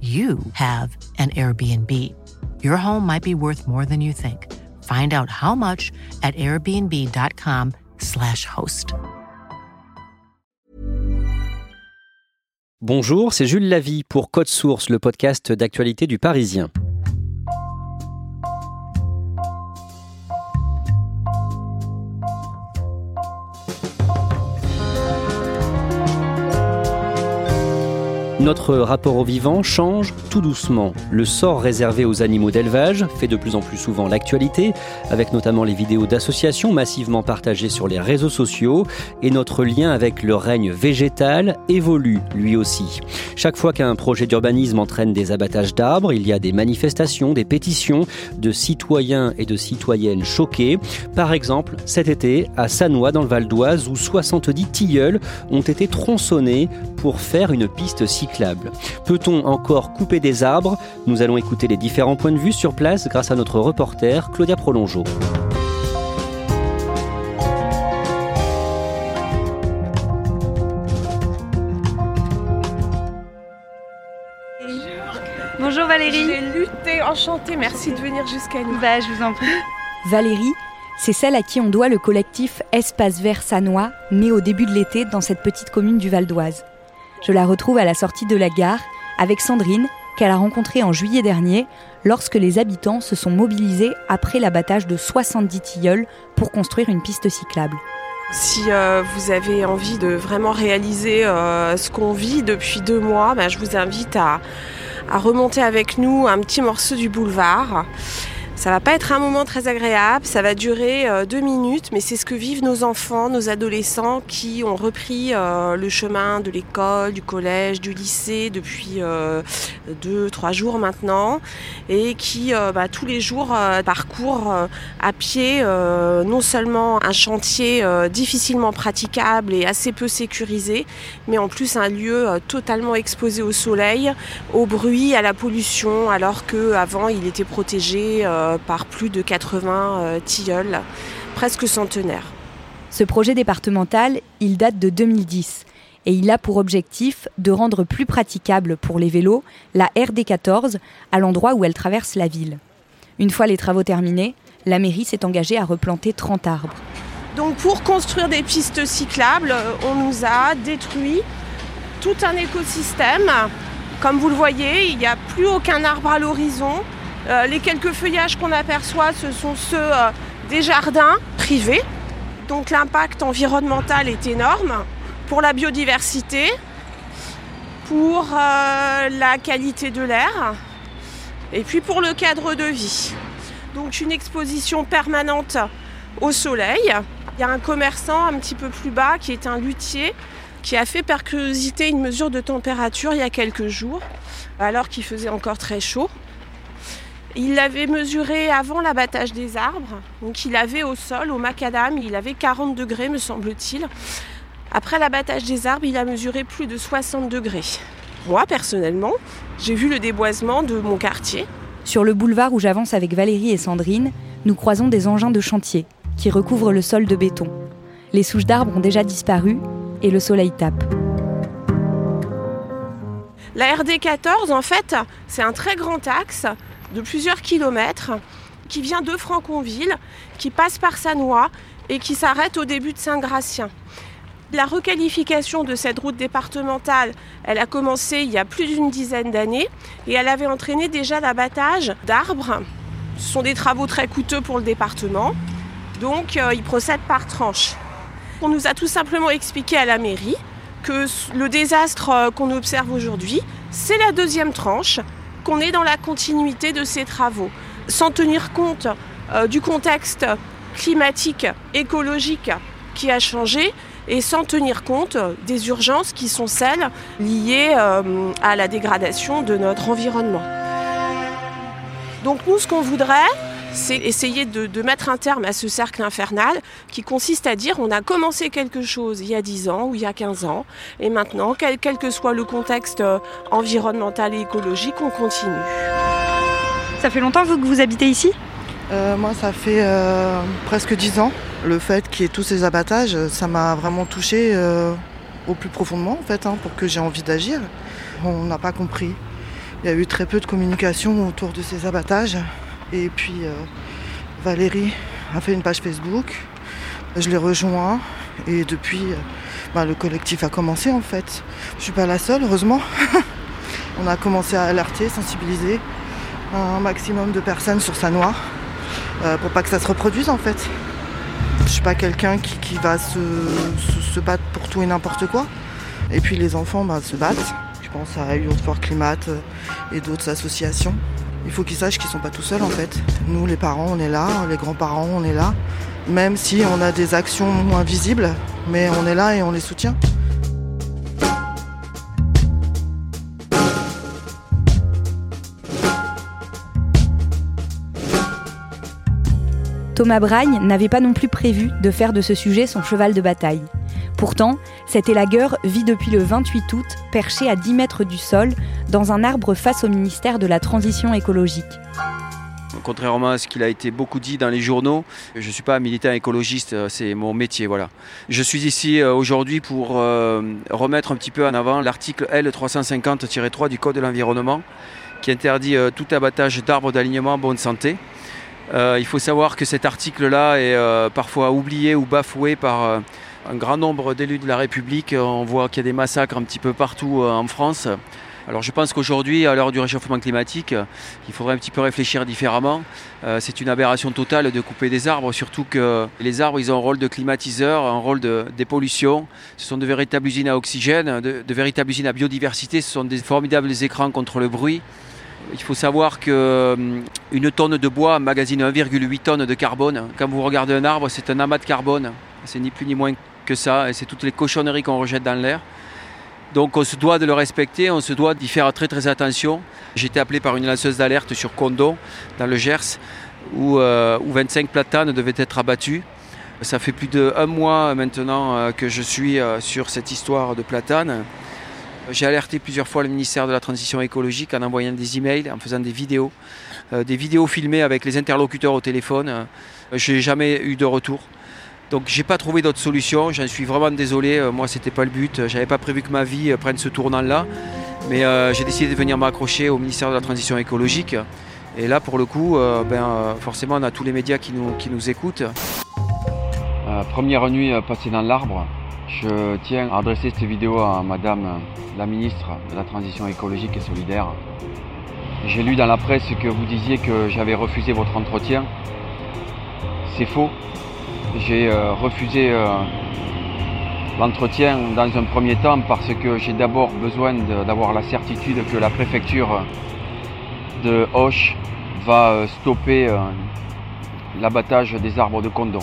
you have an Airbnb. Your home might be worth more than you think. Find out how much at airbnb.com/slash host. Bonjour, c'est Jules Lavie pour Code Source, le podcast d'actualité du Parisien. Notre rapport au vivant change tout doucement. Le sort réservé aux animaux d'élevage fait de plus en plus souvent l'actualité, avec notamment les vidéos d'associations massivement partagées sur les réseaux sociaux, et notre lien avec le règne végétal évolue lui aussi. Chaque fois qu'un projet d'urbanisme entraîne des abattages d'arbres, il y a des manifestations, des pétitions de citoyens et de citoyennes choqués. Par exemple, cet été, à Sanois dans le Val d'Oise, où 70 tilleuls ont été tronçonnés pour faire une piste cyclable. Peut-on encore couper des arbres? Nous allons écouter les différents points de vue sur place grâce à notre reporter Claudia Prolongeau. Bonjour Valérie. J'ai lutté, enchantée, merci de venir jusqu'à nous. Bah, je vous en prie. Valérie, c'est celle à qui on doit le collectif Espace Vert Sanois, né au début de l'été dans cette petite commune du Val d'Oise. Je la retrouve à la sortie de la gare avec Sandrine, qu'elle a rencontrée en juillet dernier, lorsque les habitants se sont mobilisés après l'abattage de 70 tilleuls pour construire une piste cyclable. Si euh, vous avez envie de vraiment réaliser euh, ce qu'on vit depuis deux mois, bah, je vous invite à, à remonter avec nous un petit morceau du boulevard. Ça va pas être un moment très agréable, ça va durer euh, deux minutes, mais c'est ce que vivent nos enfants, nos adolescents qui ont repris euh, le chemin de l'école, du collège, du lycée depuis euh, deux, trois jours maintenant, et qui euh, bah, tous les jours parcourent à pied non seulement un chantier difficilement praticable et assez peu sécurisé, mais en plus un lieu totalement exposé au soleil, au bruit, à la pollution, alors qu'avant il était protégé par plus de 80 euh, tilleuls, presque centenaires. Ce projet départemental, il date de 2010 et il a pour objectif de rendre plus praticable pour les vélos la RD14 à l'endroit où elle traverse la ville. Une fois les travaux terminés, la mairie s'est engagée à replanter 30 arbres. Donc pour construire des pistes cyclables, euh, on nous a détruit tout un écosystème. Comme vous le voyez, il n'y a plus aucun arbre à l'horizon. Euh, les quelques feuillages qu'on aperçoit, ce sont ceux euh, des jardins privés. Donc l'impact environnemental est énorme pour la biodiversité, pour euh, la qualité de l'air et puis pour le cadre de vie. Donc une exposition permanente au soleil. Il y a un commerçant un petit peu plus bas qui est un luthier qui a fait par une mesure de température il y a quelques jours alors qu'il faisait encore très chaud. Il l'avait mesuré avant l'abattage des arbres, donc il avait au sol, au macadam, il avait 40 degrés me semble-t-il. Après l'abattage des arbres, il a mesuré plus de 60 degrés. Moi, personnellement, j'ai vu le déboisement de mon quartier. Sur le boulevard où j'avance avec Valérie et Sandrine, nous croisons des engins de chantier qui recouvrent le sol de béton. Les souches d'arbres ont déjà disparu et le soleil tape. La RD 14, en fait, c'est un très grand axe de plusieurs kilomètres qui vient de Franconville, qui passe par Sanois et qui s'arrête au début de Saint-Gratien. La requalification de cette route départementale, elle a commencé il y a plus d'une dizaine d'années et elle avait entraîné déjà l'abattage d'arbres. Ce sont des travaux très coûteux pour le département, donc euh, ils procèdent par tranche. On nous a tout simplement expliqué à la mairie que le désastre euh, qu'on observe aujourd'hui, c'est la deuxième tranche, qu'on est dans la continuité de ces travaux, sans tenir compte euh, du contexte climatique, écologique qui a changé et sans tenir compte des urgences qui sont celles liées euh, à la dégradation de notre environnement. Donc nous, ce qu'on voudrait, c'est essayer de, mettre un terme à ce cercle infernal qui consiste à dire on a commencé quelque chose il y a 10 ans ou il y a 15 ans et maintenant, quel, quel que soit le contexte euh, environnemental et écologique, on continue. Ça fait longtemps vous, que vous habitez ici? Euh, Moi, ça fait presque 10 ans. Le fait qu'il y ait tous ces abattages, ça m'a vraiment touché euh, au plus profondément en fait, hein, pour que j'ai envie d'agir. On n'a pas compris. Il y a eu très peu de communication autour de ces abattages. Et puis euh, Valérie a fait une page Facebook. Je l'ai rejoint et depuis euh, bah, le collectif a commencé en fait. Je suis pas la seule, heureusement. On a commencé à alerter, sensibiliser un maximum de personnes sur sa noire pour pas que ça se reproduise en fait. Je suis pas quelqu'un qui, va se, battre pour tout et n'importe quoi. Et puis les enfants bah, se battent. Je pense à Youth for Climate euh, et d'autres associations. Il faut qu'ils sachent qu'ils sont pas tout seuls en fait. Nous les parents on est là, les grands-parents on est là. Même si on a des actions moins visibles, mais on est là et on les soutient. Thomas Bragne n'avait pas non plus prévu de faire de ce sujet son cheval de bataille. Pourtant, cet élagueur vit depuis le 28 août perché à 10 mètres du sol dans un arbre face au ministère de la Transition écologique. Contrairement à ce qu'il a été beaucoup dit dans les journaux, je ne suis pas militant écologiste, euh, c'est mon métier. Voilà. Je suis ici euh, aujourd'hui pour euh, remettre un petit peu en avant l'article L350-3 du Code de l'environnement qui interdit tout abattage d'arbres d'alignement en bonne santé. Il faut savoir que cet article-là est parfois oublié ou bafoué par un grand nombre d'élus de la République. On voit qu'il y a des massacres un petit peu partout en France. Alors je pense qu'aujourd'hui, à l'heure du réchauffement climatique, il faudrait un petit peu réfléchir différemment. c'est une aberration totale de couper des arbres, surtout que les arbres, ils ont un rôle de climatiseur, un rôle de dépollution. Ce sont de véritables usines à oxygène, de véritables usines à biodiversité. Ce sont des formidables écrans contre le bruit. Il faut savoir qu'une euh, tonne de bois emmagasine 1,8 tonnes de carbone. Quand vous regardez un arbre, c'est un amas de carbone. C'est ni plus ni moins ça. Et c'est toutes les cochonneries qu'on rejette dans l'air. Donc on se doit de le respecter, on se doit d'y faire très très attention. J'ai été appelé par une lanceuse d'alerte sur Condon, dans le Gers, où, euh, où 25 platanes devaient être abattus. Ça fait plus d'un mois maintenant euh, que je suis sur cette histoire de platanes. J'ai alerté plusieurs fois le ministère de la Transition écologique en envoyant des emails, en faisant des vidéos, euh, des vidéos filmées avec les interlocuteurs au téléphone. Euh, je n'ai jamais eu de retour. Donc j'ai pas trouvé d'autre solution, j'en suis vraiment désolé, euh, moi c'était pas le but, j'avais pas prévu que ma vie prenne ce tournant-là, mais j'ai décidé de venir m'accrocher au ministère de la Transition écologique. Et là pour le coup, ben, forcément on a tous les médias qui nous, qui nous écoutent. première nuit passée dans l'arbre, je tiens à adresser cette vidéo à Madame la ministre de la Transition écologique et solidaire. J'ai lu dans la presse que vous disiez que j'avais refusé votre entretien. C'est faux. J'ai euh, refusé euh, l'entretien dans un premier temps parce que j'ai d'abord besoin d'avoir la certitude que la préfecture de Hoche va euh, stopper l'abattage des arbres de Condon.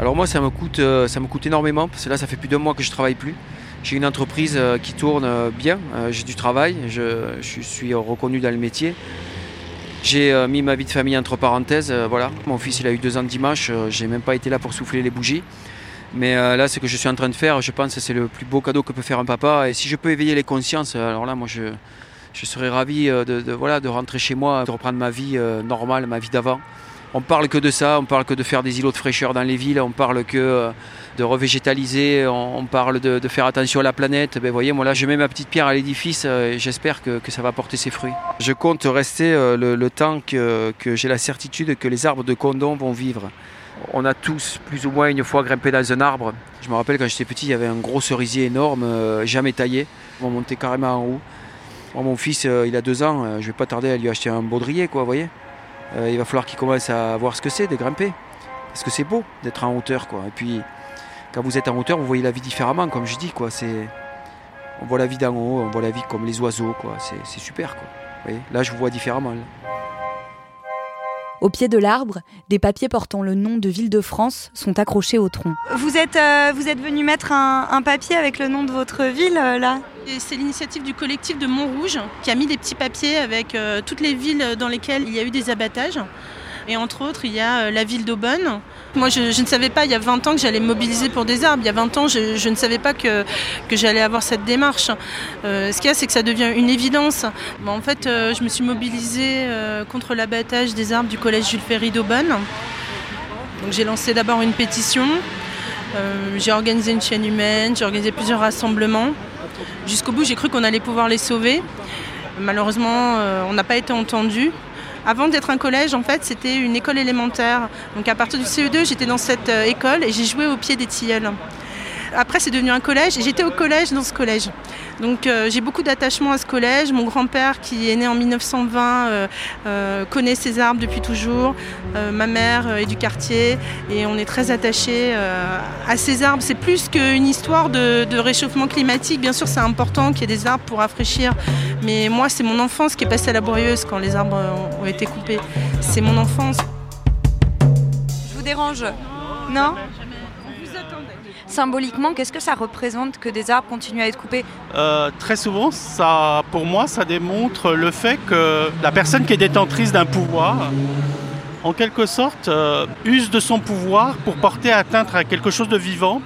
Alors moi ça me coûte ça me coûte énormément parce que là ça fait plus d'un mois que je travaille plus. J'ai une entreprise qui tourne bien, j'ai du travail, je, suis reconnu dans le métier. J'ai mis ma vie de famille entre parenthèses, voilà. Mon fils il a eu deux ans dimanche, j'ai même pas été là pour souffler les bougies. Mais là, ce que je suis en train de faire, je pense que c'est le plus beau cadeau que peut faire un papa. Et si je peux éveiller les consciences, alors là, moi, je, je serais ravi de, voilà, de rentrer chez moi, de reprendre ma vie normale, ma vie d'avant On parle que de ça, on parle que de faire des îlots de fraîcheur dans les villes, on parle que euh, de revégétaliser, on, parle de, faire attention à la planète. Ben, voyez, moi là, je mets ma petite pierre à l'édifice et j'espère que, ça va porter ses fruits. Je compte rester le, temps que, j'ai la certitude que les arbres de Condon vont vivre. On a tous plus ou moins une fois grimpé dans un arbre. Je me rappelle quand j'étais petit, il y avait un gros cerisier énorme, euh, jamais taillé. On montait carrément en haut. mon fils, euh, il a deux ans, euh, je vais pas tarder à lui acheter un baudrier, voyez. Il va falloir qu'il commence à voir ce que c'est de grimper. Parce que c'est beau d'être en hauteur, quoi. Et puis, quand vous êtes en hauteur, vous voyez la vie différemment, comme je dis, quoi. C'est, on voit la vie d'en haut, on voit la vie comme les oiseaux, quoi. C'est, super, quoi. Vous voyez là, je vous vois différemment. Au pied de l'arbre, des papiers portant le nom de Ville de France sont accrochés au tronc. Vous êtes, euh, vous êtes venu mettre un, papier avec le nom de votre ville euh, là? C'est l'initiative du collectif de Montrouge qui a mis des petits papiers avec euh, toutes les villes dans lesquelles il y a eu des abattages. Et entre autres, il y a euh, la ville d'Aubonne. Moi, je, ne savais pas il y a 20 ans que j'allais mobiliser pour des arbres. Il y a 20 ans, je, ne savais pas que, que j'allais avoir cette démarche. Euh, ce qu'il y a, c'est que ça devient une évidence. en fait, je me suis mobilisée contre l'abattage des arbres du collège Jules Ferry d'Aubonne. Donc, j'ai lancé d'abord une pétition. j'ai organisé une chaîne humaine, j'ai organisé plusieurs rassemblements. Jusqu'au bout, j'ai cru qu'on allait pouvoir les sauver. Malheureusement, on n'a pas été entendu. Avant d'être un collège, en fait, c'était une école élémentaire. Donc à partir du CE2, j'étais dans cette euh, école et j'ai joué au pied des tilleuls. Après, c'est devenu un collège et j'étais au collège dans ce collège. Donc euh, j'ai beaucoup d'attachement à ce collège. Mon grand-père, qui est né en 1920, euh, euh, connaît ces arbres depuis toujours. ma mère est du quartier et on est très attachés à ces arbres. C'est plus qu'une histoire de, de, réchauffement climatique. Bien sûr, c'est important qu'il y ait des arbres pour rafraîchir. Mais moi, c'est mon enfance qui est passée à la bourrieuse quand les arbres ont été coupés. C'est mon enfance. Je vous dérange Non? Symboliquement, qu'est-ce que ça représente que des arbres continuent à être coupés euh, Très souvent, ça, pour moi, ça démontre le fait que la personne qui est détentrice d'un pouvoir, en quelque sorte, euh, use de son pouvoir pour porter atteinte à quelque chose de vivant.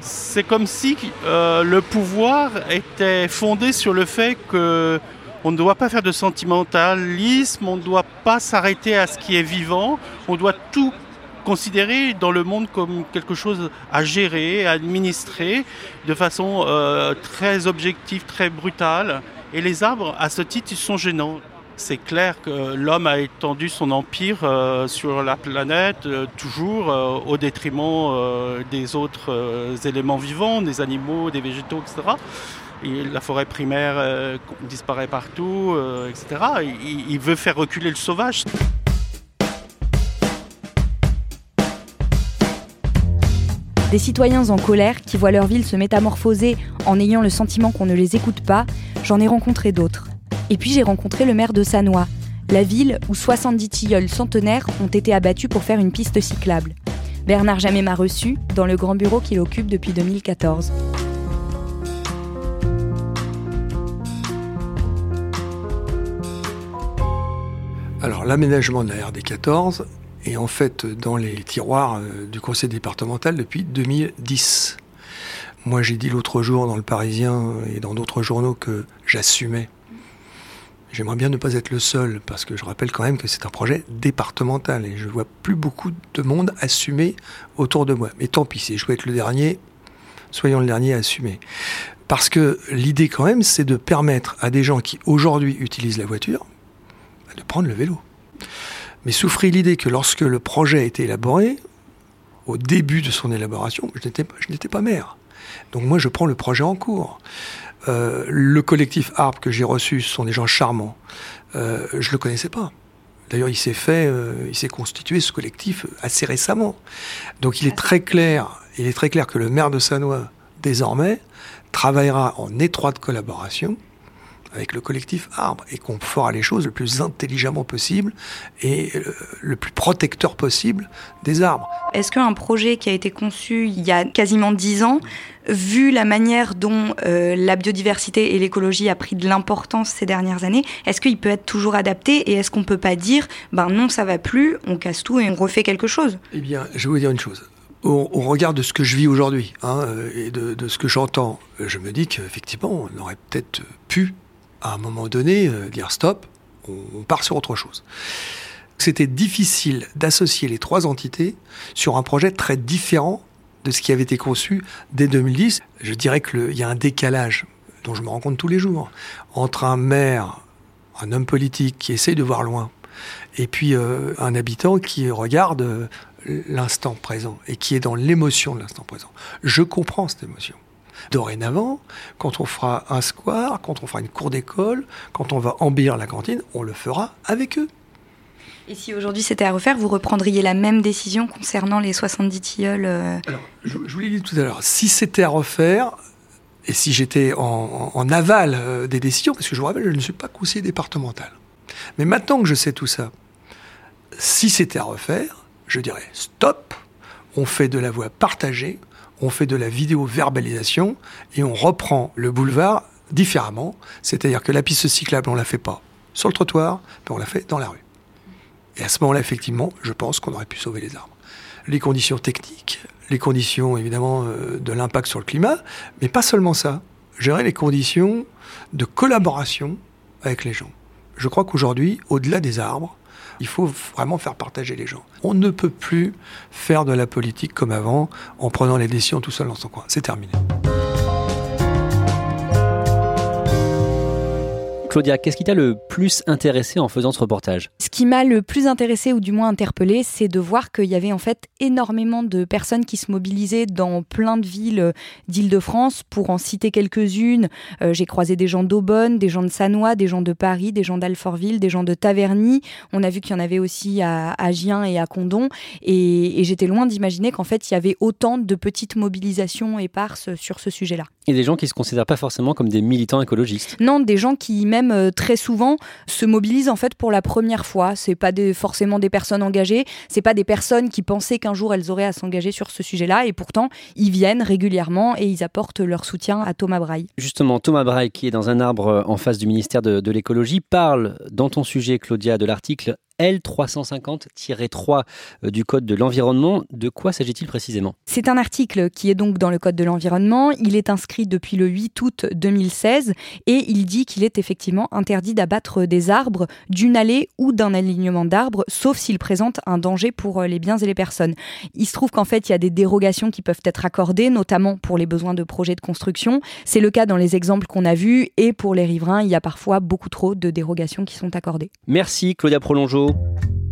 C'est comme si euh, le pouvoir était fondé sur le fait que on ne doit pas faire de sentimentalisme, on ne doit pas s'arrêter à ce qui est vivant, on doit tout considéré dans le monde comme quelque chose à gérer, à administrer de façon euh, très objective, très brutale. Et les arbres, à ce titre, ils sont gênants. C'est clair que l'homme a étendu son empire euh, sur la planète, euh, toujours au détriment des autres éléments vivants, des animaux, des végétaux, etc. Et la forêt primaire disparaît partout, etc. il veut faire reculer le sauvage. Des citoyens en colère qui voient leur ville se métamorphoser en ayant le sentiment qu'on ne les écoute pas, j'en ai rencontré d'autres. Et puis j'ai rencontré le maire de Sanois, la ville où 70 tilleuls centenaires ont été abattus pour faire une piste cyclable. Bernard Jamais m'a reçu dans le grand bureau qu'il occupe depuis 2014. Alors l'aménagement de la RD14, est en fait dans les tiroirs euh, du conseil départemental depuis 2010. Moi, j'ai dit l'autre jour dans Le Parisien euh, et dans d'autres journaux que j'assumais. J'aimerais bien ne pas être le seul, parce que je rappelle quand même que c'est un projet départemental et je vois plus beaucoup de monde assumer autour de moi. Mais tant pis, si je veux être le dernier, soyons le dernier à assumer. Parce que l'idée quand même, c'est de permettre à des gens qui aujourd'hui utilisent la voiture bah, de prendre le vélo mais souffrit l'idée que lorsque le projet a été élaboré, au début de son élaboration, je n'étais pas maire. Donc moi, je prends le projet en cours. Euh, le collectif ARP que j'ai reçu, ce sont des gens charmants. Euh, je ne le connaissais pas. D'ailleurs, il s'est fait, euh, il s'est constitué ce collectif assez récemment. Donc, il est très clair, il est très clair que le maire de Sanois, désormais, travaillera en étroite collaboration avec le collectif Arbre et qu'on fera les choses le plus intelligemment possible et euh, le plus protecteur possible des arbres. Est-ce qu'un projet qui a été conçu il y a quasiment dix ans, vu la manière dont euh, la biodiversité et l'écologie a pris de l'importance ces dernières années, est-ce qu'il peut être toujours adapté et est-ce qu'on peut pas dire, ben non, ça va plus, on casse tout et on refait quelque chose? Eh bien, je vais vous dire une chose au, regard de ce que je vis aujourd'hui hein, euh, et de, de, ce que j'entends, je me dis qu'effectivement, on aurait peut-être pu à un moment donné, euh, dire stop, on, part sur autre chose. C'était difficile d'associer les trois entités sur un projet très différent de ce qui avait été conçu dès 2010. Je dirais qu'il y a un décalage dont je me rends compte tous les jours entre un maire, un homme politique qui essaye de voir loin, et puis euh, un habitant qui regarde euh, l'instant présent et qui est dans l'émotion de l'instant présent. Je comprends cette émotion. Dorénavant, quand on fera un square, quand on fera une cour d'école, quand on va embellir la cantine, on le fera avec eux. Et si aujourd'hui c'était à refaire, vous reprendriez la même décision concernant les 70 tilleuls euh Alors, je, vous l'ai dit tout à l'heure, si c'était à refaire, et si j'étais en, aval euh, des décisions, parce que je vous rappelle, je ne suis pas conseiller départemental. Mais maintenant que je sais tout ça, si c'était à refaire, je dirais stop, on fait de la voie partagée, on fait de la vidéo-verbalisation et on reprend le boulevard différemment. C'est-à-dire que la piste cyclable, on ne la fait pas sur le trottoir, mais on la fait dans la rue. Et à ce moment-là, effectivement, je pense qu'on aurait pu sauver les arbres. Les conditions techniques, les conditions évidemment euh, de l'impact sur le climat, mais pas seulement ça. Gérer les conditions de collaboration avec les gens. Je crois qu'aujourd'hui, au-delà des arbres, il faut vraiment faire partager les gens. On ne peut plus faire de la politique comme avant en prenant les décisions tout seul dans son coin. C'est terminé. Claudia, qu'est-ce qui t'a le plus intéressé en faisant ce reportage? Ce qui m'a le plus intéressé ou du moins interpellé, c'est de voir qu'il y avait en fait énormément de personnes qui se mobilisaient dans plein de villes euh, d'Île-de-France. Pour en citer quelques-unes, euh, j'ai croisé des gens d'Aubonne, des gens de Sanois, des gens de Paris, des gens d'Alfortville, des gens de Taverny. On a vu qu'il y en avait aussi à Gien et à Condon. Et, et j'étais loin d'imaginer qu'en fait, il y avait autant de petites mobilisations éparses sur ce sujet-là. Et des gens qui ne se considèrent pas forcément comme des militants écologistes Non, des gens qui même euh, très souvent se mobilisent en fait pour la première fois. C'est pas des, forcément des personnes engagées, c'est pas des personnes qui pensaient qu'un jour elles auraient à s'engager sur ce sujet-là, et pourtant ils viennent régulièrement et ils apportent leur soutien à Thomas Braille. Justement, Thomas Braille, qui est dans un arbre euh, en face du ministère de l'écologie, parle dans ton sujet, Claudia, de l'article L350-3 euh, du Code de l'environnement. De quoi s'agit-il précisément? C'est un article qui est donc dans le Code de l'environnement. Il est inscrit depuis le 8 août 2016 et il dit qu'il est effectivement interdit d'abattre des arbres d'une allée ou d'un alignement d'arbres, sauf s'il présente un danger pour euh, les biens et les personnes. Il se trouve qu'en fait, il y a des dérogations qui peuvent être accordées, notamment pour les besoins de projets de construction. C'est le cas dans les exemples qu'on a vus et pour les riverains, il y a parfois beaucoup trop de dérogations qui sont accordées. Merci Claudia Prolongeau. cool.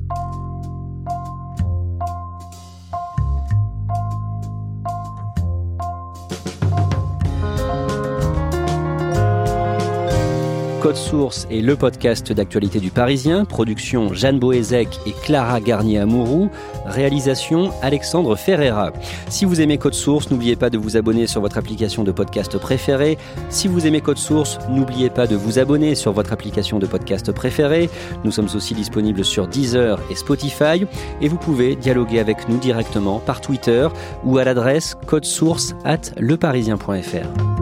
Code Source est le podcast d'actualité du Parisien. Production Jeanne Boézek et Clara Garnier-Amouroux. Réalisation Alexandre Ferreira. Si vous aimez Code Source, n'oubliez pas de vous abonner sur votre application de podcast préférée. Si vous aimez Code Source, n'oubliez pas de vous abonner sur votre application de podcast préférée. Nous sommes aussi disponibles sur Deezer et Spotify. Et vous pouvez dialoguer avec nous directement par Twitter ou à l'adresse codesource at leparisien.fr.